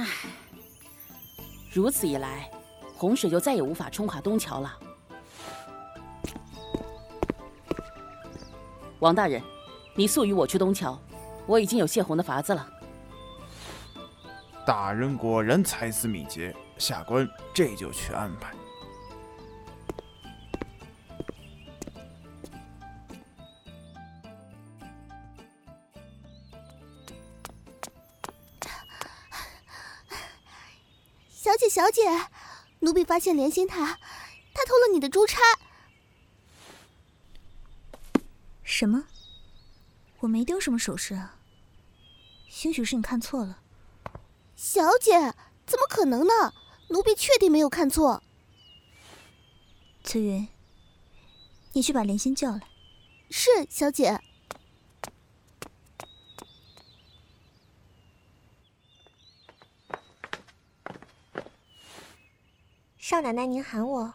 唉，如此一来，洪水就再也无法冲垮东桥了。王大人，你速与我去东桥，我已经有泄洪的法子了。大人果然才思敏捷，下官这就去安排。小姐，奴婢发现莲心他，他偷了你的珠钗。什么？我没丢什么首饰啊。兴许是你看错了。小姐，怎么可能呢？奴婢确定没有看错。翠云，你去把莲心叫来。是，小姐。少奶奶，您喊我。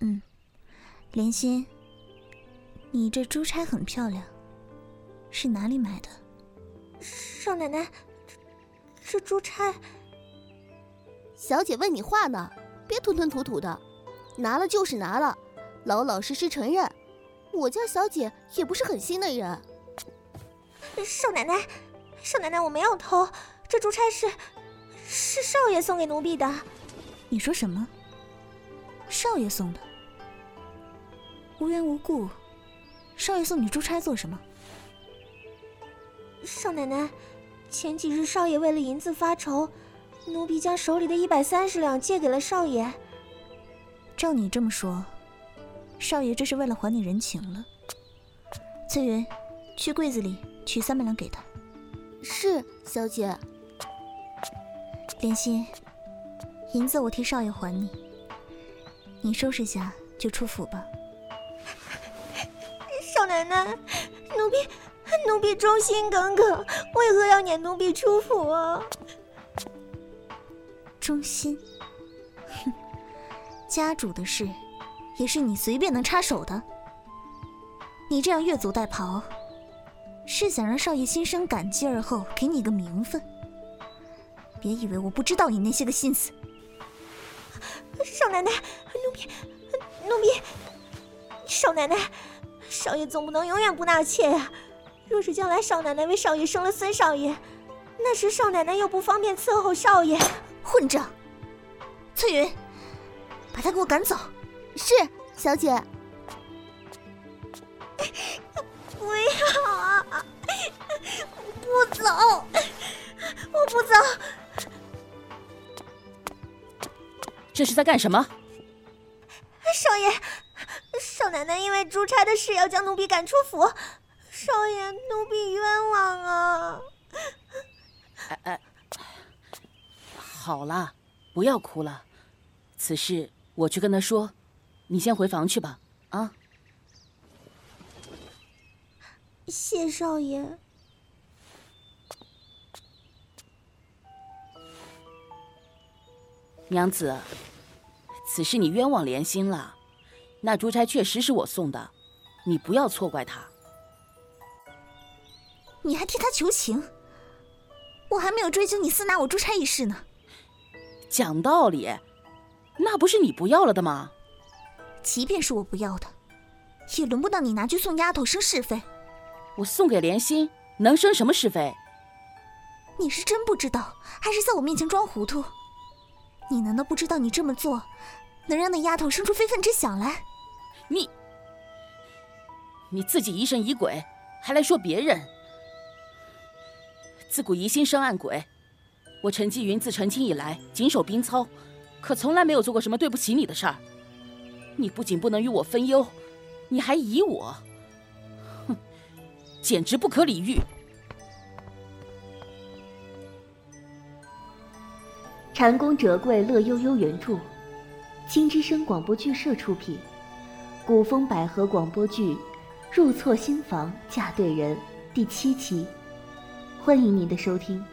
嗯，莲心，你这珠钗很漂亮，是哪里买的？少奶奶，这这珠钗……小姐问你话呢，别吞吞吐吐的，拿了就是拿了，老老实实承认。我家小姐也不是狠心的人。少奶奶，少奶奶，我没有偷，这珠钗是是少爷送给奴婢的。你说什么？少爷送的，无缘无故，少爷送你出差做什么？少奶奶，前几日少爷为了银子发愁，奴婢将手里的一百三十两借给了少爷。照你这么说，少爷这是为了还你人情了。翠云，去柜子里取三百两给他。是，小姐。莲心，银子我替少爷还你。你收拾下就出府吧。少奶奶，奴婢奴婢忠心耿耿，为何要撵奴婢出府啊？忠心？哼，家主的事也是你随便能插手的？你这样越俎代庖，是想让少爷心生感激而后给你个名分？别以为我不知道你那些个心思。少奶奶，奴婢，奴婢，少奶奶，少爷总不能永远不纳妾呀。若是将来少奶奶为少爷生了孙少爷，那时少奶奶又不方便伺候少爷。混账！翠云，把他给我赶走。是，小姐。不要啊！不走，我不走。这是在干什么？少爷，少奶奶因为珠钗的事要将奴婢赶出府，少爷，奴婢冤枉啊！哎哎，好了，不要哭了，此事我去跟他说，你先回房去吧。啊，谢少爷。娘子。此事你冤枉莲心了，那珠钗确实是我送的，你不要错怪她。你还替他求情？我还没有追究你私拿我珠钗一事呢。讲道理，那不是你不要了的吗？即便是我不要的，也轮不到你拿去送丫头生是非。我送给莲心，能生什么是非？你是真不知道，还是在我面前装糊涂？你难道不知道你这么做？能让那丫头生出非分之想来？你，你自己疑神疑鬼，还来说别人？自古疑心生暗鬼，我陈继云自成亲以来谨守兵操，可从来没有做过什么对不起你的事儿。你不仅不能与我分忧，你还疑我，哼，简直不可理喻！禅宫折桂乐悠悠原著。金之声广播剧社出品，古风百合广播剧《入错新房嫁对人》第七期，欢迎您的收听。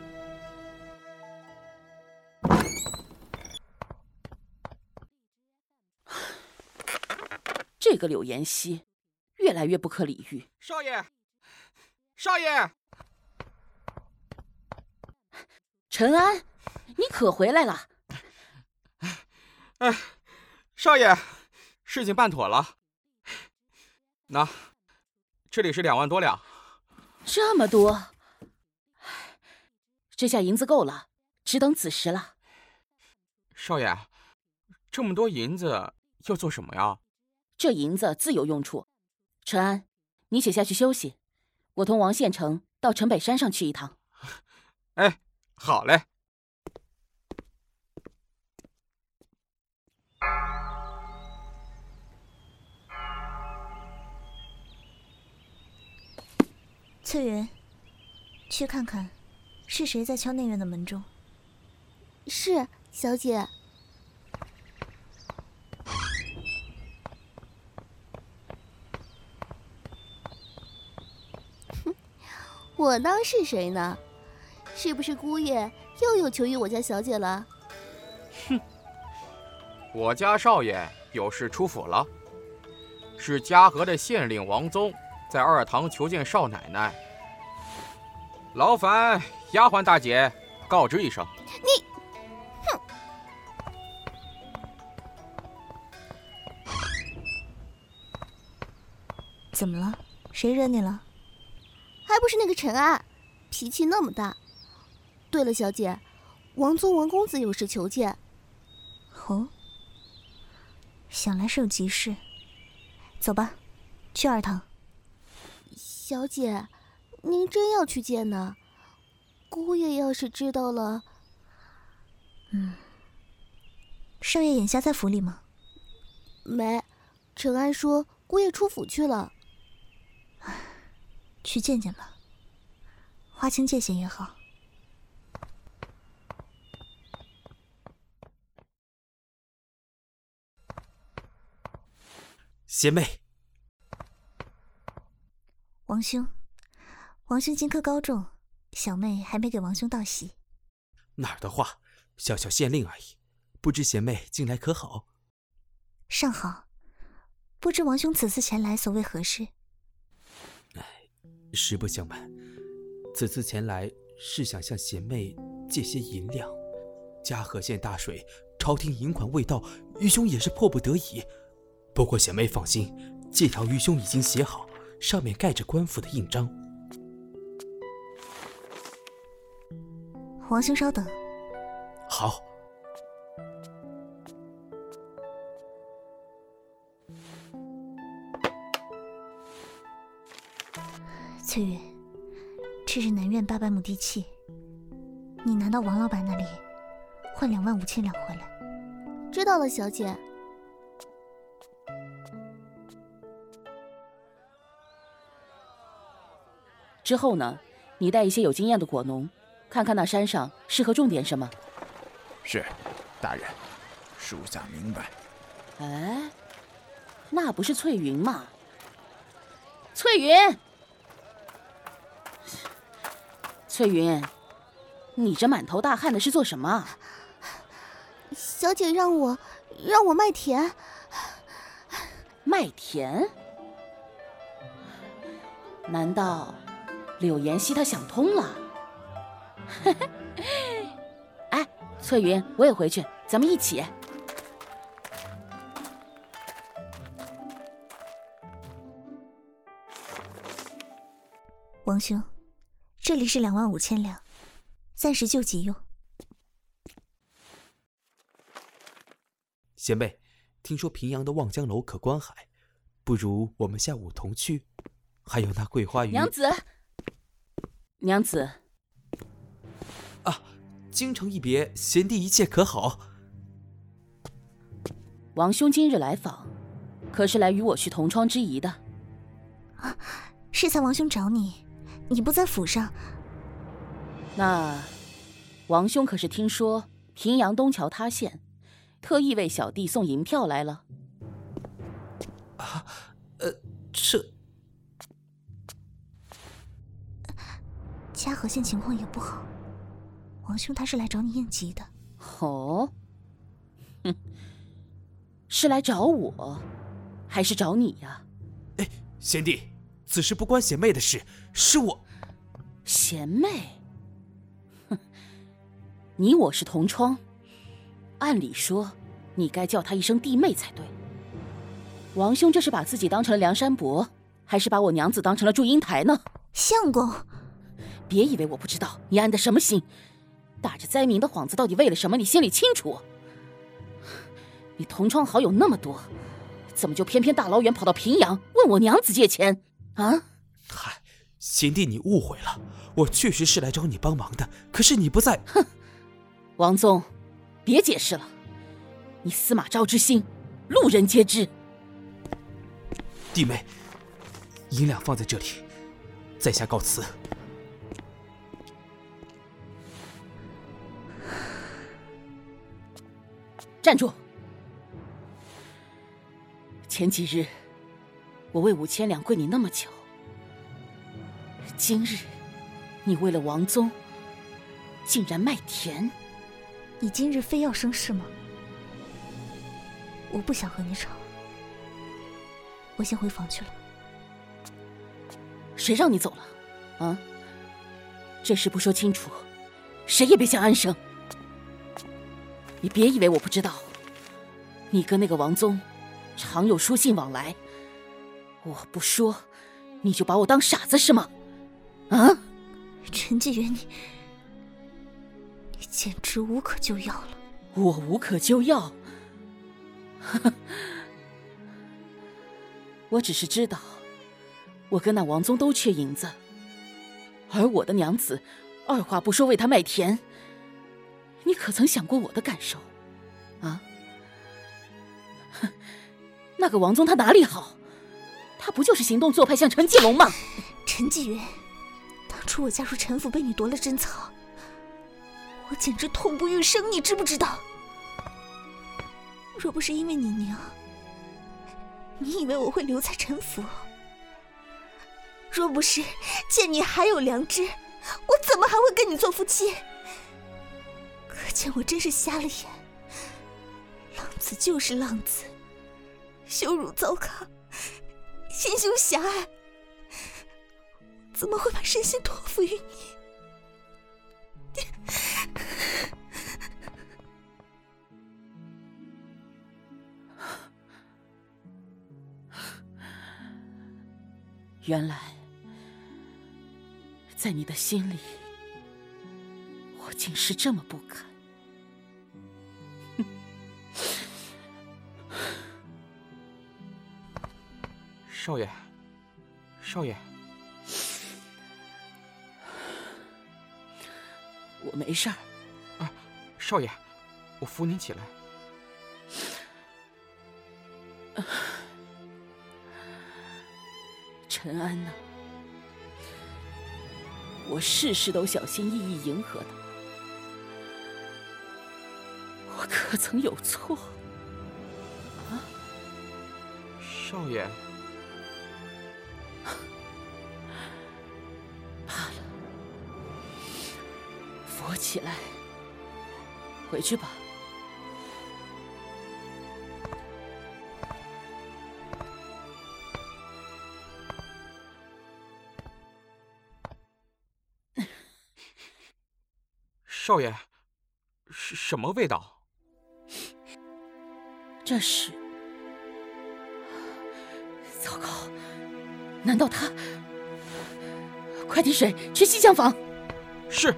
这个柳妍希，越来越不可理喻。少爷，少爷。陈安，你可回来了！哎，少爷，事情办妥了。那，这里是两万多两。这么多，这下银子够了，只等子时了。少爷，这么多银子要做什么呀？这银子自有用处。陈安，你且下去休息，我同王县城到城北山上去一趟。哎，好嘞。翠云，去看看，是谁在敲内院的门钟？是，小姐。哼，我当是谁呢？是不是姑爷又有求于我家小姐了？哼，我家少爷有事出府了，是嘉禾的县令王宗。在二堂求见少奶奶，劳烦丫鬟大姐告知一声。你，哼！怎么了？谁惹你了？还不是那个陈安，脾气那么大。对了，小姐，王宗王公子有事求见。哦，想来是有急事。走吧，去二堂。小姐，您真要去见呢？姑爷要是知道了……嗯，少爷眼下在府里吗？没，陈安说姑爷出府去了。去见见吧，划清界限也好。贤妹。王兄，王兄金科高中，小妹还没给王兄道喜。哪儿的话，小小县令而已，不知贤妹近来可好？尚好，不知王兄此次前来所为何事？哎，实不相瞒，此次前来是想向贤妹借些银两。嘉禾县大水，朝廷银款未到，愚兄也是迫不得已。不过贤妹放心，借条愚兄已经写好。上面盖着官府的印章。王兄稍等。好。翠云，这是南苑八百亩地契，你拿到王老板那里，换两万五千两回来。知道了，小姐。之后呢，你带一些有经验的果农，看看那山上适合种点什么。是，大人，属下明白。哎，那不是翠云吗？翠云，翠云，你这满头大汗的是做什么？小姐让我让我卖田。卖田？难道？柳妍希她想通了，哎，翠云，我也回去，咱们一起。王兄，这里是两万五千两，暂时救急用。贤妹，听说平阳的望江楼可观海，不如我们下午同去。还有那桂花鱼。娘子。娘子，啊，京城一别，贤弟一切可好？王兄今日来访，可是来与我叙同窗之谊的？啊，适才王兄找你，你不在府上。那，王兄可是听说平阳东桥塌陷，特意为小弟送银票来了？啊，嘉禾县情况也不好，王兄他是来找你应急的。哦，哼，是来找我，还是找你呀？哎，贤弟，此事不关贤妹的事，是我。贤妹，哼，你我是同窗，按理说你该叫她一声弟妹才对。王兄这是把自己当成了梁山伯，还是把我娘子当成了祝英台呢？相公，别以为我不知道你安的什么心，打着灾民的幌子，到底为了什么？你心里清楚。你同窗好友那么多，怎么就偏偏大老远跑到平阳问我娘子借钱啊？嗨，贤弟你误会了，我确实是来找你帮忙的，可是你不在。哼，王宗，别解释了，你司马昭之心，路人皆知。弟妹，银两放在这里，在下告辞。站住！前几日，我为五千两跪你那么久，今日，你为了王宗，竟然卖田。你今日非要生事吗？我不想和你吵，我先回房去了。谁让你走了？啊！这事不说清楚，谁也别想安生。你别以为我不知道，你跟那个王宗。常有书信往来，我不说，你就把我当傻子是吗？啊，陈纪元，你你简直无可救药了。我无可救药？我只是知道，我跟那王宗都缺银子，而我的娘子二话不说为他卖田，你可曾想过我的感受？啊？哼那个王宗他哪里好？他不就是行动做派像陈继龙吗？陈继云，当初我嫁入陈府被你夺了贞操，我简直痛不欲生，你知不知道？若不是因为你娘，你以为我会留在陈府？若不是见你还有良知，我怎么还会跟你做夫妻？见我真是瞎了眼。浪子就是浪子。羞辱糟糠，心胸狭隘，怎么会把身心托付于你？原来，在你的心里，我竟是这么不堪。少爷，少爷，我没事儿。啊，少爷，我扶您起来。陈安呢？我事事都小心翼翼迎合他，我可曾有错？啊，少爷。起来，回去吧。少爷，是什么味道？这是……糟糕！难道他……快递水，去西厢房。是。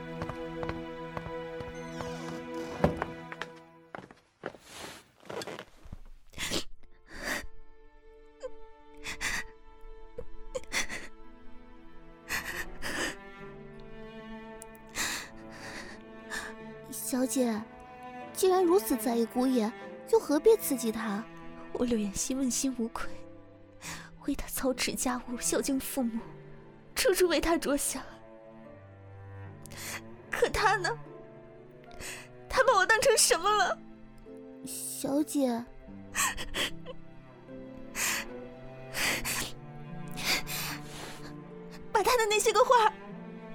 小姐，既然如此在意姑爷，又何必刺激他？我柳妍希问心无愧，为他操持家务，孝敬父母，处处为他着想。可他呢？他把我当成什么了？小姐，把他的那些个画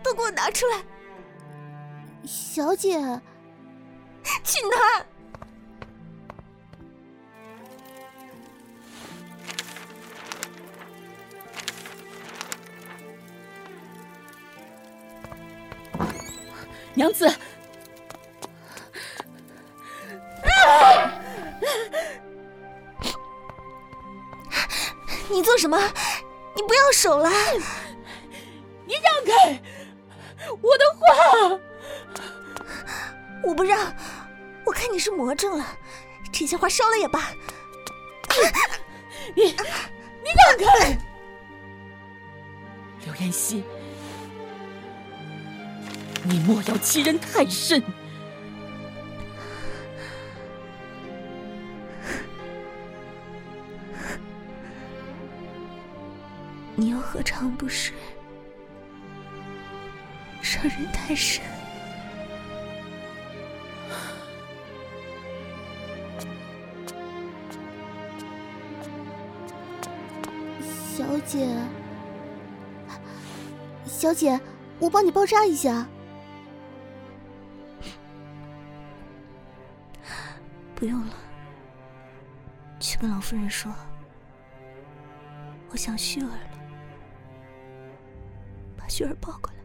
都给我拿出来。小姐。紧他！娘子。你做什么？你不要手了！你让开！我的话，我不让。我看你是魔怔了，这些花烧了也罢。你，你让开！刘妍希，你莫要欺人太甚。你又何尝不是伤人太深？姐，小姐，我帮你包扎一下。不用了，去跟老夫人说，我想旭儿了。把旭儿抱过来。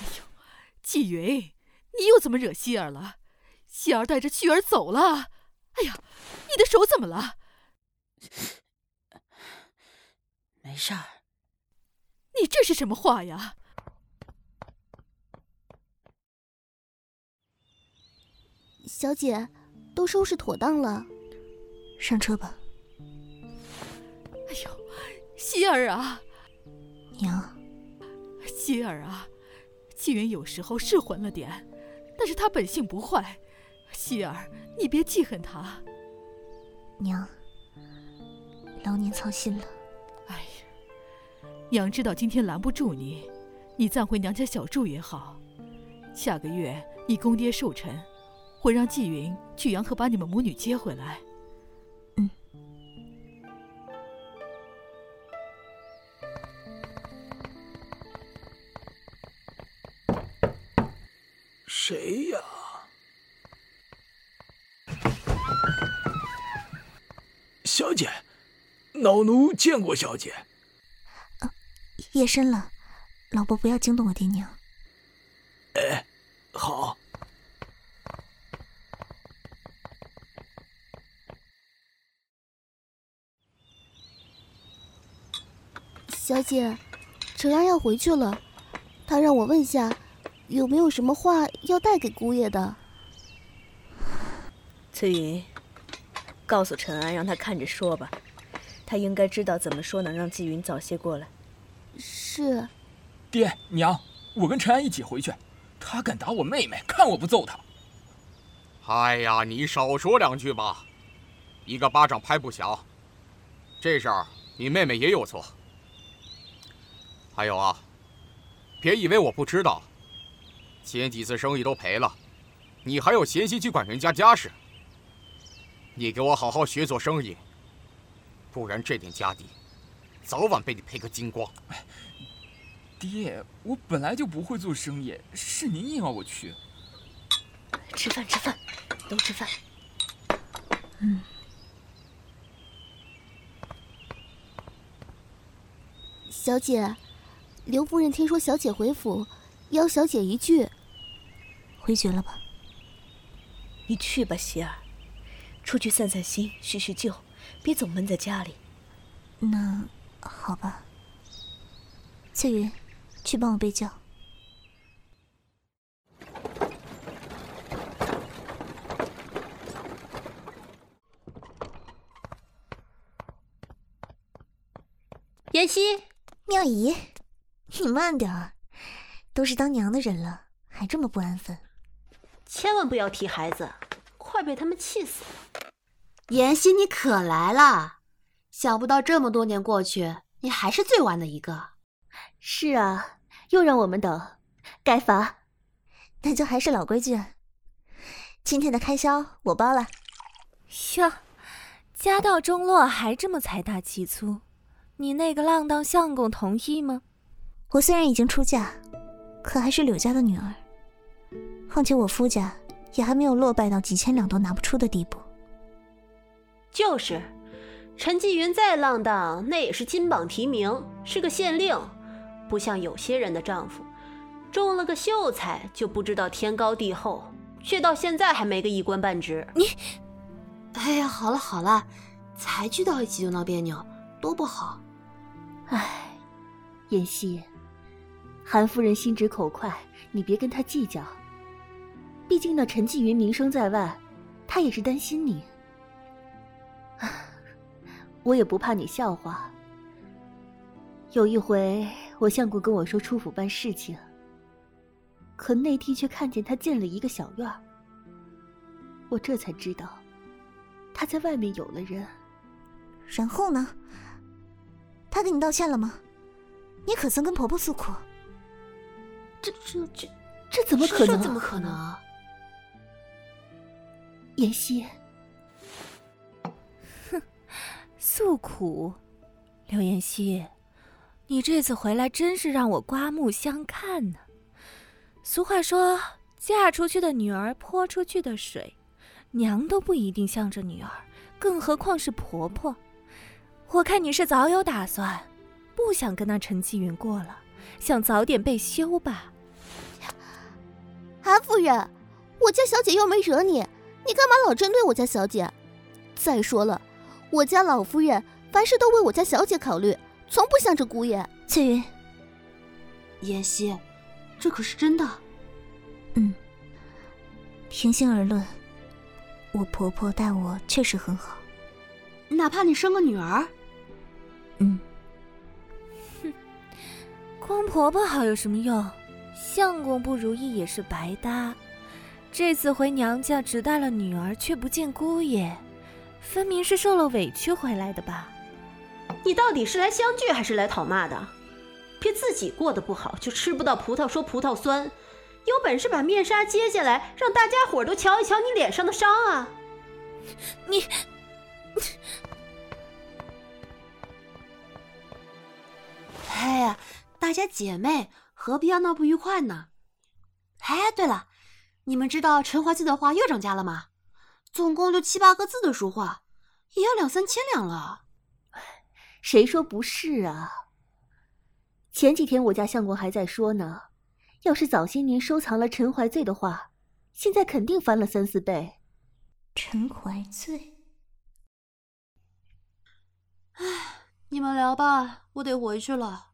哎呦，纪云，你又怎么惹希儿了？希儿带着旭儿走了。哎呀，你的手怎么了？没事儿。你这是什么话呀？小姐，都收拾妥当了。上车吧。哎呦，希儿啊，娘，希儿啊，纪云有时候是混了点，但是他本性不坏。希儿，你别记恨他。娘，劳您操心了。哎呀，娘知道今天拦不住你，你暂回娘家小住也好。下个月你公爹寿辰，我让纪云去洋河把你们母女接回来。嗯谁小姐，老奴见过小姐。夜深了，老伯不要惊动我爹娘。哎，好。小姐，陈安要回去了，他让我问下。有没有什么话要带给姑爷的？翠云，告诉陈安，让他看着说吧。他应该知道怎么说能让季云早些过来。是。爹娘，我跟陈安一起回去。他敢打我妹妹，看我不揍他！哎呀，你少说两句吧，一个巴掌拍不响。这事儿你妹妹也有错。还有啊，别以为我不知道。前几次生意都赔了，你还有闲心去管人家家事？你给我好好学做生意，不然这点家底，早晚被你赔个精光。爹，我本来就不会做生意，是您硬要我去。吃饭，吃饭，都吃饭。嗯。小姐，刘夫人听说小姐回府，邀小姐一聚。回绝了吧。你去吧，希儿，出去散散心，叙叙旧，别总闷在家里。那好吧。翠云，去帮我备轿。妍希，妙姨，你慢点儿，都是当娘的人了，还这么不安分。千万不要提孩子，快被他们气死了！妍希，你可来了！想不到这么多年过去，你还是最晚的一个。是啊，又让我们等，该罚。那就还是老规矩，今天的开销我包了。哟，家道中落还这么财大气粗，你那个浪荡相公同意吗？我虽然已经出嫁，可还是柳家的女儿。况且我夫家也还没有落败到几千两都拿不出的地步。就是，陈继云再浪荡，那也是金榜题名，是个县令，不像有些人的丈夫，中了个秀才就不知道天高地厚，却到现在还没个一官半职。你，哎呀，好了好了，才聚到一起就闹别扭，多不好。唉，妍希，韩夫人心直口快，你别跟她计较。毕竟那陈继云名声在外，她也是担心你。我也不怕你笑话。有一回，我相公跟我说出府办事情，可内地却看见他进了一个小院儿。我这才知道，他在外面有了人。然后呢？他给你道歉了吗？你可曾跟婆婆诉苦？这这这这怎么可能？这怎么可能？妍希，诉苦，刘妍希。你这次回来真是让我刮目相看呢。俗话说，嫁出去的女儿泼出去的水，娘都不一定向着女儿，更何况是婆婆。我看你是早有打算，不想跟那陈继云过了，想早点被休吧。韩夫人，我家小姐又没惹你，你干嘛老针对我家小姐？再说了，我家老夫人凡事都为我家小姐考虑。从不向着姑爷。翠云，妍希，这可是真的。嗯，平心而论，我婆婆待我确实很好。哪怕你生个女儿。嗯。哼，光婆婆好有什么用？相公不如意也是白搭。这次回娘家只带了女儿，却不见姑爷，分明是受了委屈回来的吧？你到底是来相聚还是来讨骂的？别自己过得不好就吃不到葡萄说葡萄酸，有本事把面纱揭下来，让大家伙都瞧一瞧你脸上的伤啊！你，哎呀，大家姐妹何必要闹不愉快呢？哎，对了，你们知道陈华记的花又涨价了吗？总共就七八个字的书画，也要两三千两了。谁说不是啊？前几天我家相公还在说呢，要是早些年收藏了陈怀醉的画，现在肯定翻了三四倍。陈怀醉，唉，你们聊吧，我得回去了。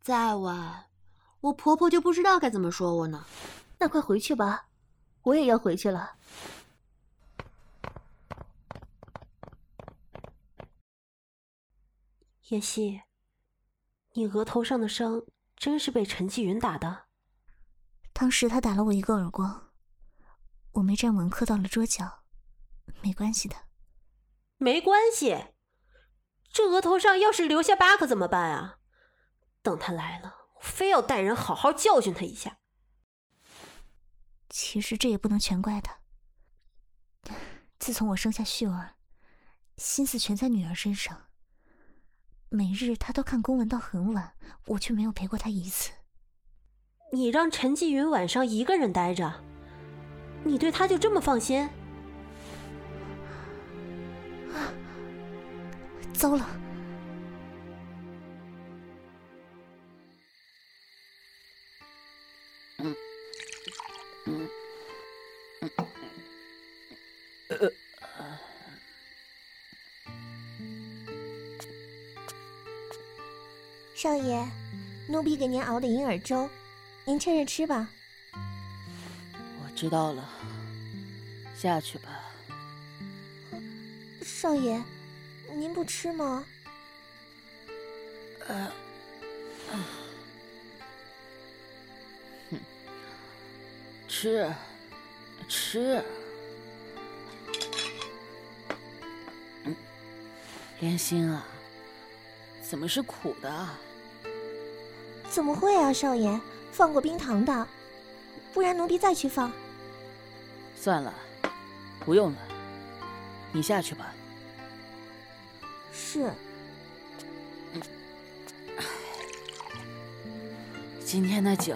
再晚，我婆婆就不知道该怎么说我呢。那快回去吧，我也要回去了。妍希，你额头上的伤真是被陈继云打的？当时他打了我一个耳光，我没站稳，磕到了桌角，没关系的。没关系？这额头上要是留下疤可怎么办啊？等他来了，我非要带人好好教训他一下。其实这也不能全怪他。自从我生下旭儿，心思全在女儿身上。每日他都看公文到很晚，我却没有陪过他一次。你让陈继云晚上一个人待着，你对他就这么放心？啊糟了！少爷，奴婢给您熬的银耳粥，您趁热吃吧。我知道了，下去吧。少爷，您不吃吗？呃，哼，吃，吃。嗯，莲心啊，怎么是苦的？怎么会啊，少爷，放过冰糖的，不然奴婢再去放。算了，不用了，你下去吧。是。今天的酒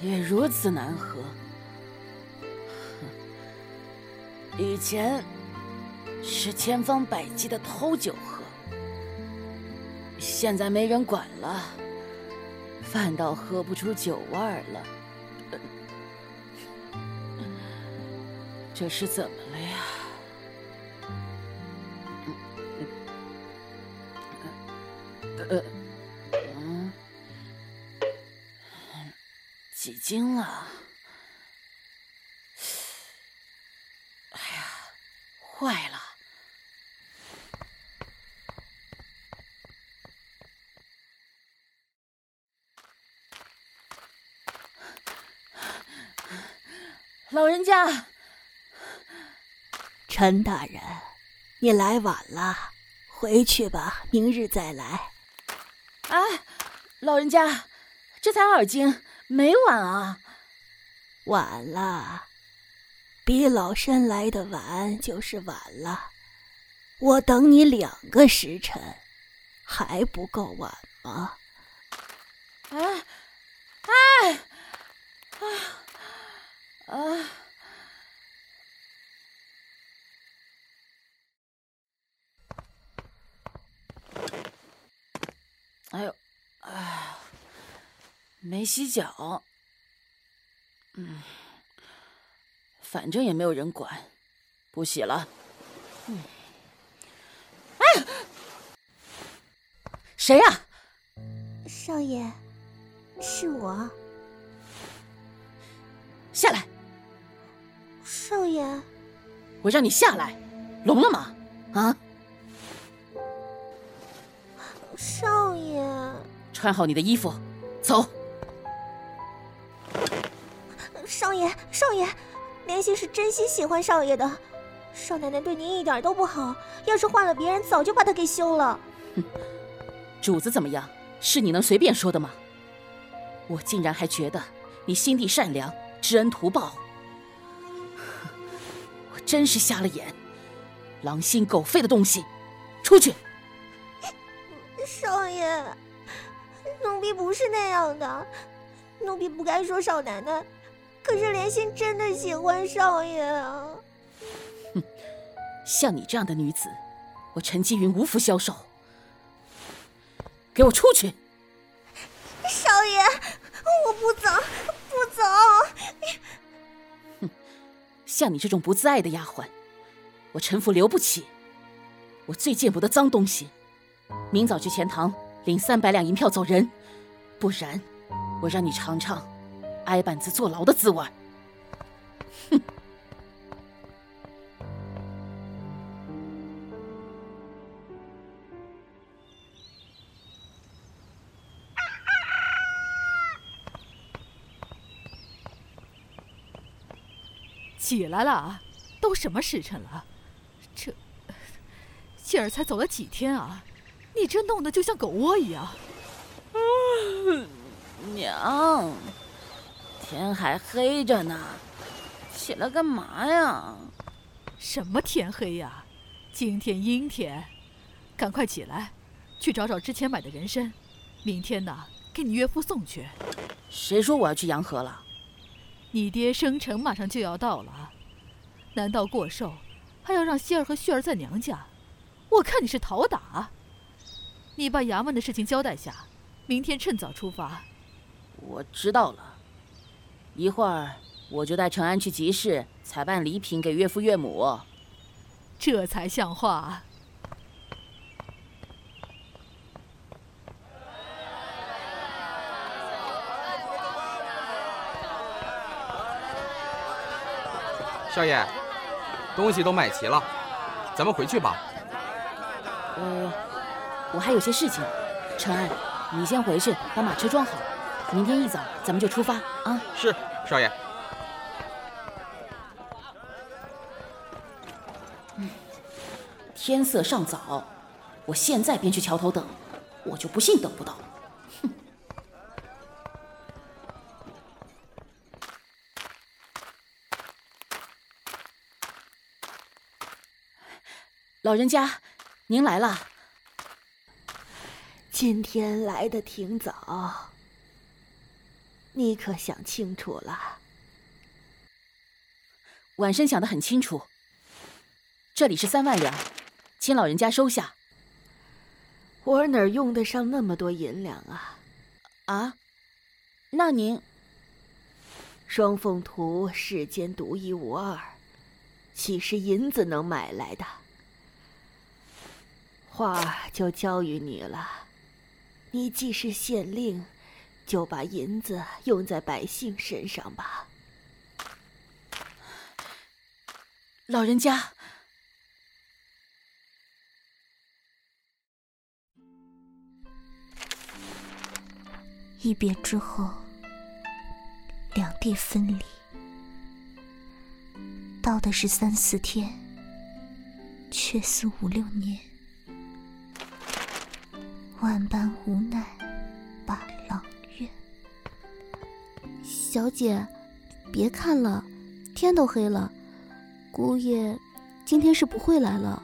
也如此难喝。以前是千方百计的偷酒喝。现在没人管了，反倒喝不出酒味儿了。这是怎么了呀？呃，嗯，几斤了？哎呀，坏了！老人家，陈大人，你来晚了，回去吧，明日再来。哎，老人家，这才二更，没晚啊。晚了，比老身来的晚就是晚了。我等你两个时辰，还不够晚吗？哎，哎，啊！啊！哎呦，哎，没洗脚。嗯，反正也没有人管，不洗了。嗯。哎，谁呀？少爷，是我。下来。少爷，我让你下来，聋了吗？啊！穿好你的衣服，走。少爷，少爷，莲心是真心喜欢少爷的。少奶奶对您一点都不好，要是换了别人，早就把她给休了。哼，主子怎么样，是你能随便说的吗？我竟然还觉得你心地善良，知恩图报。我真是瞎了眼，狼心狗肺的东西，出去！少爷，奴婢不是那样的，奴婢不该说少奶奶。可是莲心真的喜欢少爷啊！哼，像你这样的女子，我陈积云无福消受。给我出去！少爷，我不走，不走。哼像你这种不自爱的丫鬟，我陈府留不起。我最见不得脏东西。明早去钱塘领三百两银票走人，不然我让你尝尝挨板子坐牢的滋味。哼！起来了啊，都什么时辰了？这 杏儿才走了几天啊！你这弄得就像狗窝一样。娘，天还黑着呢，起来干嘛呀？什么天黑呀？今天阴天，赶快起来，去找找之前买的人参，明天呢给你岳父送去。谁说我要去洋河了？你爹生辰马上就要到了，难道过寿还要让希儿和旭儿在娘家？我看你是讨打。你把衙门的事情交代下，明天趁早出发。我知道了，一会儿我就带陈安去集市采办礼品给岳父岳母。这才像话。少爷，东西都买齐了，咱们回去吧。呃，我还有些事情，陈安，你先回去把马车装好，明天一早咱们就出发啊。是，少爷。嗯，天色尚早，我现在便去桥头等，我就不信等不到。哼老人家，您来了。今天来的挺早，你可想清楚了？晚生想得很清楚。这里是三万两，请老人家收下。我哪用得上那么多银两啊？啊？那您……双凤图世间独一无二。岂是银子能买来的？话就交于你了。你既是县令，就把银子用在百姓身上吧。老人家，一别之后，两地分离，到的是三四天，却似五六年。万般无奈，把郎月。小姐，别看了，天都黑了，姑爷今天是不会来了。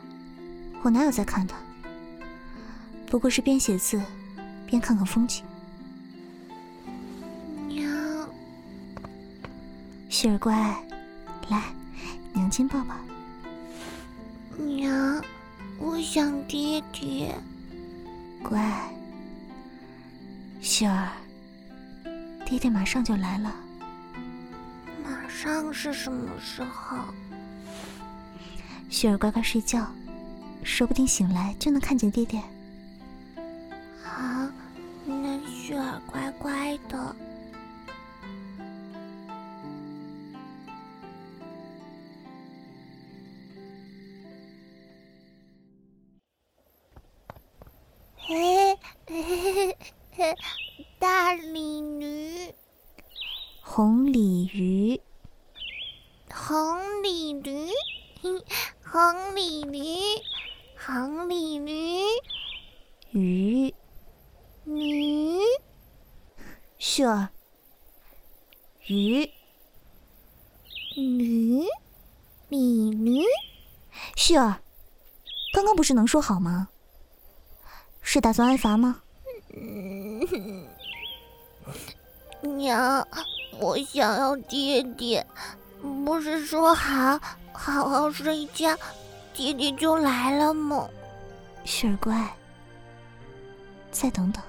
我哪有在看他？不过是边写字边看看风景。娘，雪儿乖，来，娘亲抱抱。娘，我想爹爹。乖，雪儿，爹爹马上就来了。马上是什么时候？雪儿乖乖睡觉，说不定醒来就能看见爹爹。好，那雪儿乖乖的。嘿嘿嘿，大鲤鱼，红鲤鱼，红鲤鱼，红鲤鱼，红鲤鱼，鱼，鱼，雪儿，鱼，驴，鲤鱼，雪儿，刚刚不是能说好吗？是打算挨罚吗？娘，我想要爹爹，不是说好好好睡觉，爹爹就来了吗？雪儿乖，再等等。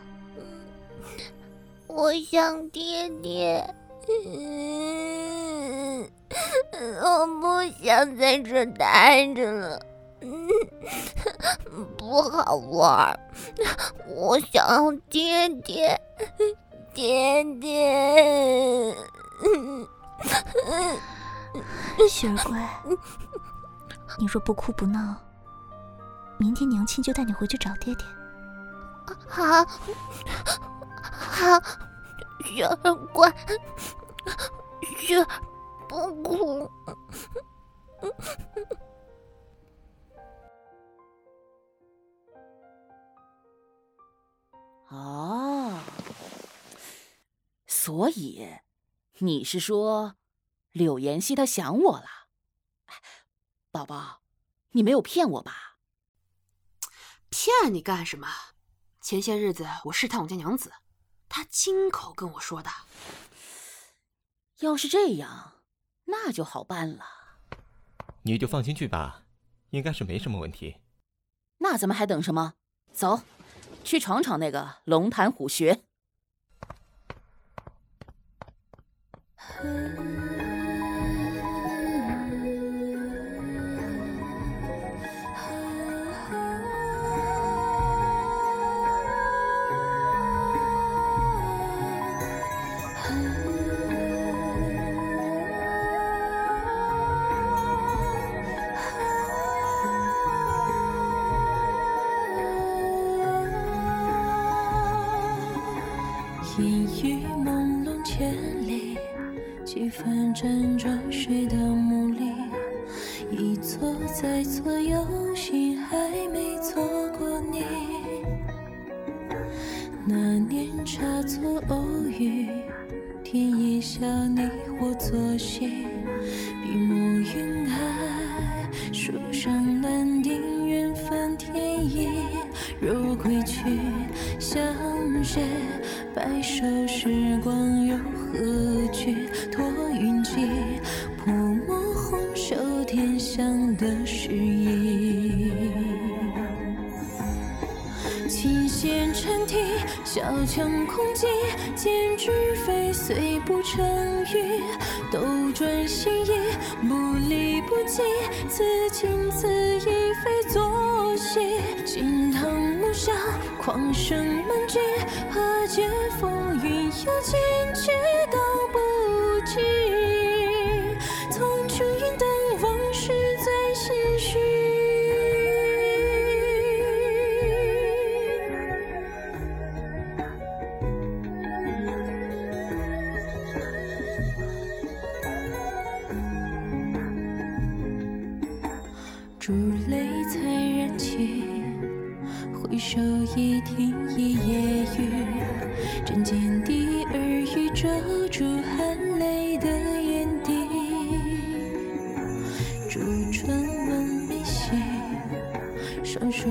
我想爹爹，我不想在这待着了。不好玩，我想要爹爹，爹爹。雪儿乖，你若不哭不闹，明天娘亲就带你回去找爹爹。好，好，雪儿乖，雪儿不哭。哦，所以你是说柳妍希她想我了？宝宝，你没有骗我吧？骗你干什么？前些日子我试探我家娘子，她亲口跟我说的。要是这样，那就好办了。你就放心去吧，应该是没什么问题。那咱们还等什么？走！去闯闯那个龙潭虎穴。我作戏，笔墨云海，书上难定缘分天意。若归去，相携？白首时光又何惧？托云际，泼墨红袖添香的诗意。琴弦沉听，小腔空寂，剑指飞碎不成。转心意，不离不弃，此情此意，非作戏。惊堂木下，狂声满居，何解？风云又惊起。一夜雨，枕间的耳语遮住含泪的眼底，朱唇吻眉斜，双手。